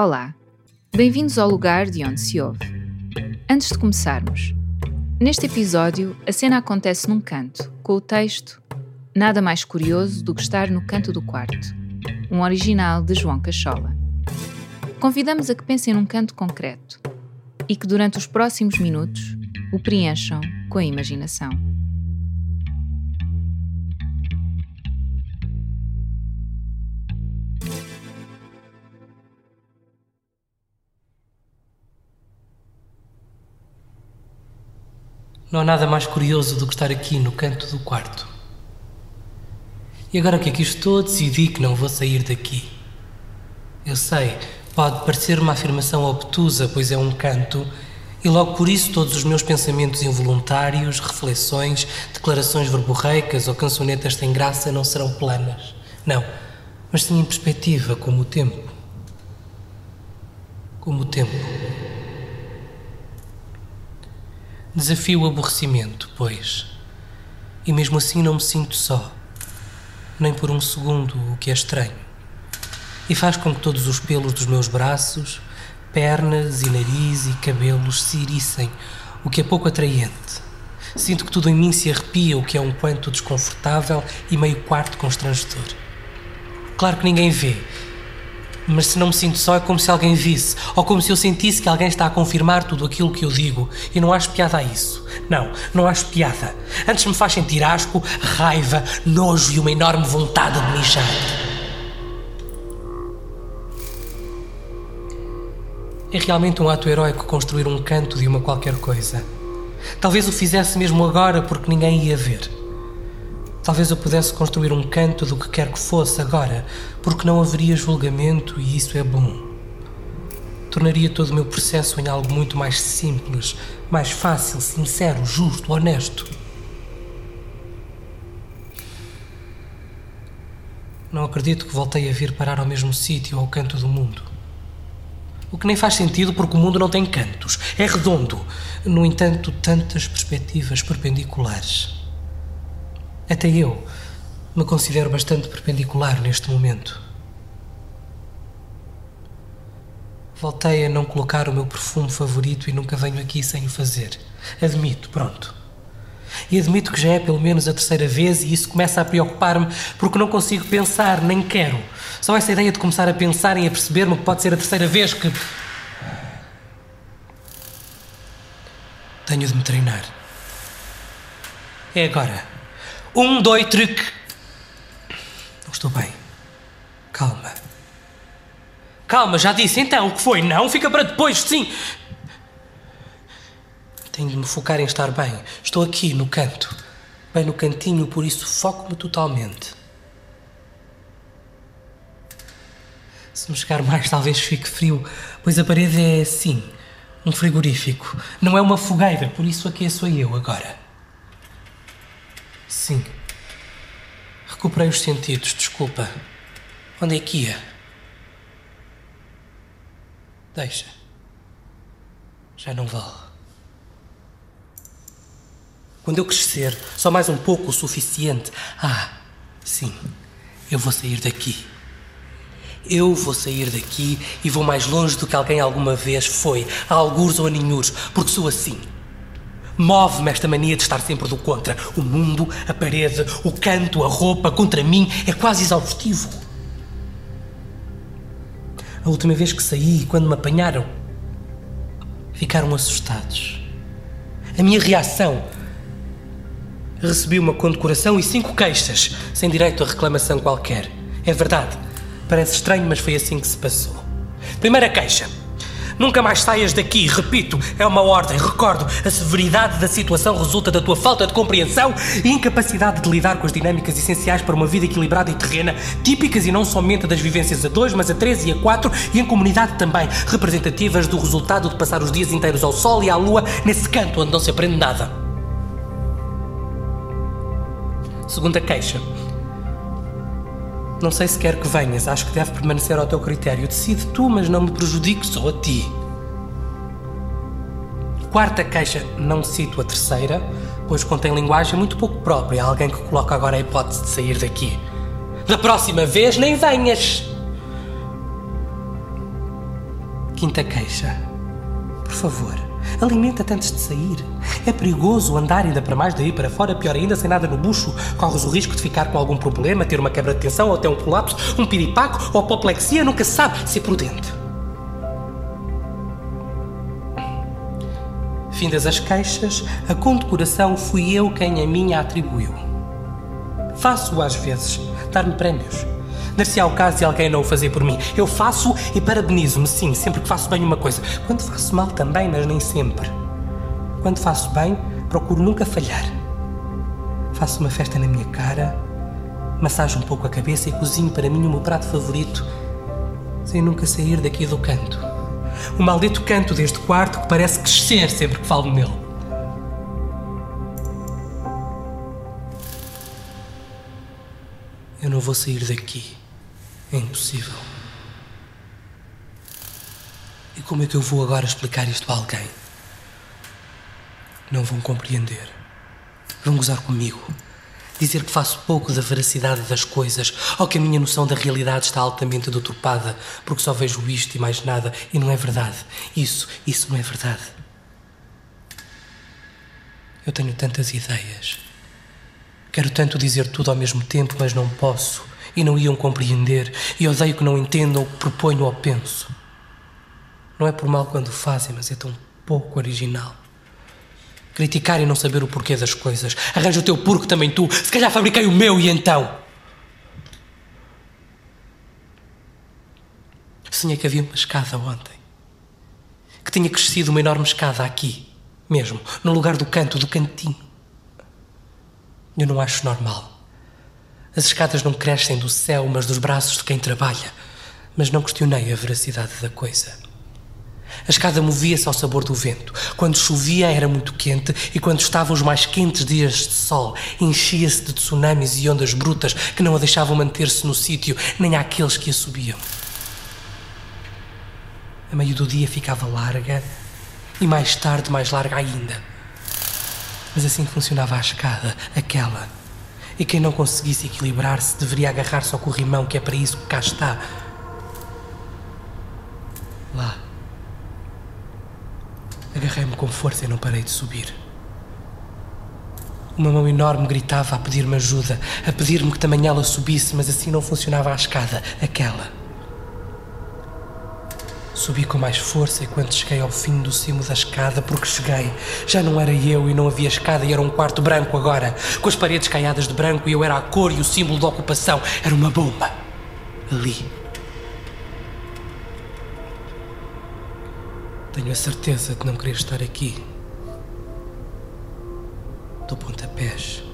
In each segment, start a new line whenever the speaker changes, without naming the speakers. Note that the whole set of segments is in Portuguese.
Olá, bem-vindos ao lugar de onde se ouve. Antes de começarmos, neste episódio a cena acontece num canto, com o texto Nada mais curioso do que estar no canto do quarto, um original de João Cachola. Convidamos a que pensem num canto concreto e que durante os próximos minutos o preencham com a imaginação.
Não há nada mais curioso do que estar aqui no canto do quarto. E agora que aqui estou, decidi que não vou sair daqui. Eu sei, pode parecer uma afirmação obtusa, pois é um canto, e logo por isso todos os meus pensamentos involuntários, reflexões, declarações verborreicas ou cançonetas sem graça não serão planas. Não, mas sim em perspectiva, como o tempo. Como o tempo. Desafio o aborrecimento, pois. E mesmo assim não me sinto só, nem por um segundo, o que é estranho. E faz com que todos os pelos dos meus braços, pernas e nariz e cabelos se irissem, o que é pouco atraente. Sinto que tudo em mim se arrepia, o que é um quanto desconfortável e meio quarto constrangedor. Claro que ninguém vê, mas se não me sinto só é como se alguém visse, ou como se eu sentisse que alguém está a confirmar tudo aquilo que eu digo, e não acho piada a isso. Não, não acho piada. Antes me faz sentir asco, raiva, nojo e uma enorme vontade de mijar. É realmente um ato heróico construir um canto de uma qualquer coisa. Talvez o fizesse mesmo agora porque ninguém ia ver. Talvez eu pudesse construir um canto do que quer que fosse agora, porque não haveria julgamento e isso é bom. Tornaria todo o meu processo em algo muito mais simples, mais fácil, sincero, justo, honesto. Não acredito que voltei a vir parar ao mesmo sítio, ao canto do mundo. O que nem faz sentido porque o mundo não tem cantos. É redondo. No entanto, tantas perspectivas perpendiculares. Até eu me considero bastante perpendicular neste momento. Voltei a não colocar o meu perfume favorito e nunca venho aqui sem o fazer. Admito, pronto. E admito que já é pelo menos a terceira vez e isso começa a preocupar-me porque não consigo pensar, nem quero. Só essa ideia de começar a pensar e a perceber-me que pode ser a terceira vez que. Tenho de me treinar. É agora. Um, dois, truque. Não estou bem. Calma. Calma, já disse. Então, o que foi? Não, fica para depois, sim. Tenho de me focar em estar bem. Estou aqui, no canto. Bem no cantinho, por isso foco-me totalmente. Se me chegar mais, talvez fique frio, pois a parede é assim, um frigorífico. Não é uma fogueira, por isso aqueço eu agora. Sim. Recuperei os sentidos, desculpa. Onde é que ia? Deixa. Já não vale. Quando eu crescer, só mais um pouco o suficiente. Ah, sim, eu vou sair daqui. Eu vou sair daqui e vou mais longe do que alguém alguma vez foi, a algures ou a ninhures, porque sou assim. Move-me esta mania de estar sempre do contra. O mundo, a parede, o canto, a roupa, contra mim, é quase exaustivo. A última vez que saí, quando me apanharam, ficaram assustados. A minha reação. Recebi uma condecoração e cinco queixas, sem direito a reclamação qualquer. É verdade. Parece estranho, mas foi assim que se passou. Primeira queixa. Nunca mais saias daqui, repito, é uma ordem. Recordo, a severidade da situação resulta da tua falta de compreensão e incapacidade de lidar com as dinâmicas essenciais para uma vida equilibrada e terrena, típicas e não somente das vivências a dois, mas a três e a quatro e em comunidade também, representativas do resultado de passar os dias inteiros ao sol e à lua nesse canto onde não se aprende nada. Segunda queixa. Não sei se quer que venhas, acho que deve permanecer ao teu critério. Decide tu, mas não me prejudiques só a ti. Quarta queixa, não cito a terceira, pois contém linguagem muito pouco própria. Alguém que coloca agora a hipótese de sair daqui. Da próxima vez, nem venhas! Quinta queixa. Por favor, alimenta-te antes de sair. É perigoso andar ainda para mais daí para fora, pior ainda, sem nada no bucho. Corres o risco de ficar com algum problema, ter uma quebra de tensão ou até um colapso, um piripaco ou apoplexia, nunca se sabe. Ser prudente. Findas as queixas, a condecoração fui eu quem a minha atribuiu. Faço às vezes, dar-me prémios. Dar-se ao caso de alguém não o fazer por mim. Eu faço e parabenizo-me, sim, sempre que faço bem uma coisa. Quando faço mal também, mas nem sempre. Quando faço bem, procuro nunca falhar. Faço uma festa na minha cara, massajo um pouco a cabeça e cozinho para mim o meu prato favorito, sem nunca sair daqui do canto. O maldito canto deste quarto que parece crescer sempre que falo nele. Eu não vou sair daqui. É impossível. E como é que eu vou agora explicar isto a alguém? Não vão compreender. Vão gozar comigo. Dizer que faço pouco da veracidade das coisas, ou que a minha noção da realidade está altamente deturpada, porque só vejo isto e mais nada, e não é verdade. Isso, isso não é verdade. Eu tenho tantas ideias. Quero tanto dizer tudo ao mesmo tempo, mas não posso, e não iam compreender, e odeio que não entendam o que proponho ou penso. Não é por mal quando fazem, mas é tão pouco original. Criticar e não saber o porquê das coisas. Arranja o teu porco também tu. Se calhar fabriquei o meu e então. Sonhei que havia uma escada ontem. Que tinha crescido uma enorme escada aqui, mesmo, no lugar do canto, do cantinho. Eu não acho normal. As escadas não crescem do céu, mas dos braços de quem trabalha. Mas não questionei a veracidade da coisa. A escada movia-se ao sabor do vento. Quando chovia era muito quente e quando estavam os mais quentes dias de sol, enchia-se de tsunamis e ondas brutas que não a deixavam manter-se no sítio, nem àqueles que a subiam. A meio do dia ficava larga e mais tarde mais larga ainda. Mas assim funcionava a escada, aquela. E quem não conseguisse equilibrar-se deveria agarrar-se ao corrimão, que é para isso que cá está. Lá Agarrei-me com força e não parei de subir. Uma mão enorme gritava a pedir-me ajuda, a pedir-me que também ela subisse, mas assim não funcionava a escada, aquela. Subi com mais força e quando cheguei ao fim do cimo da escada, porque cheguei, já não era eu e não havia escada e era um quarto branco agora, com as paredes caiadas de branco e eu era a cor e o símbolo da ocupação, era uma bomba. Ali, Tenho a certeza de não querer estar aqui. Dou pontapés.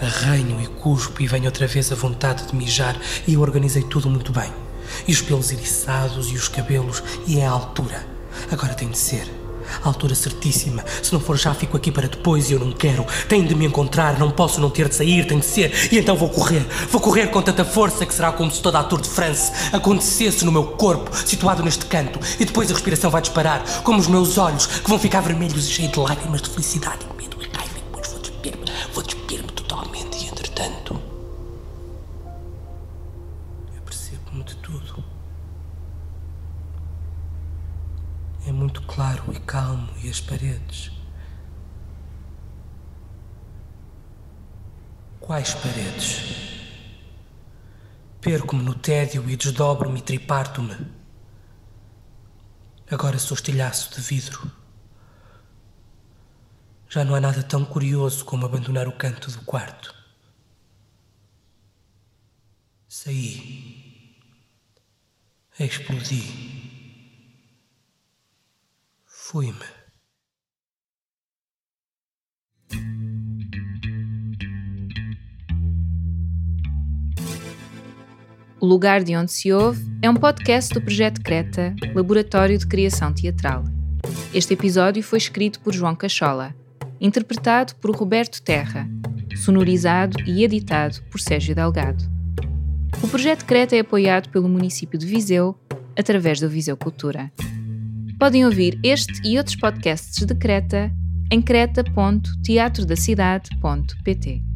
Arranho e cuspo e venho outra vez a vontade de mijar e eu organizei tudo muito bem. E os pelos eriçados e os cabelos e é a altura. Agora tem de ser. A altura certíssima. Se não for já, fico aqui para depois e eu não quero. Tem de me encontrar, não posso não ter de sair, tem de ser. E então vou correr. Vou correr com tanta força que será como se toda a Tour de France acontecesse no meu corpo, situado neste canto. E depois a respiração vai disparar, como os meus olhos, que vão ficar vermelhos e cheios de lágrimas de felicidade muito claro e calmo e as paredes. Quais paredes? Perco-me no tédio e desdobro-me e triparto-me. Agora sou estilhaço de vidro. Já não há nada tão curioso como abandonar o canto do quarto. Saí. Explodi. Fui-me.
O Lugar de Onde Se Ouve é um podcast do Projeto Creta, Laboratório de Criação Teatral. Este episódio foi escrito por João Cachola, interpretado por Roberto Terra, sonorizado e editado por Sérgio Delgado. O Projeto Creta é apoiado pelo município de Viseu através do Viseu Cultura. Podem ouvir este e outros podcasts de Creta em creta.teatrodacidade.pt.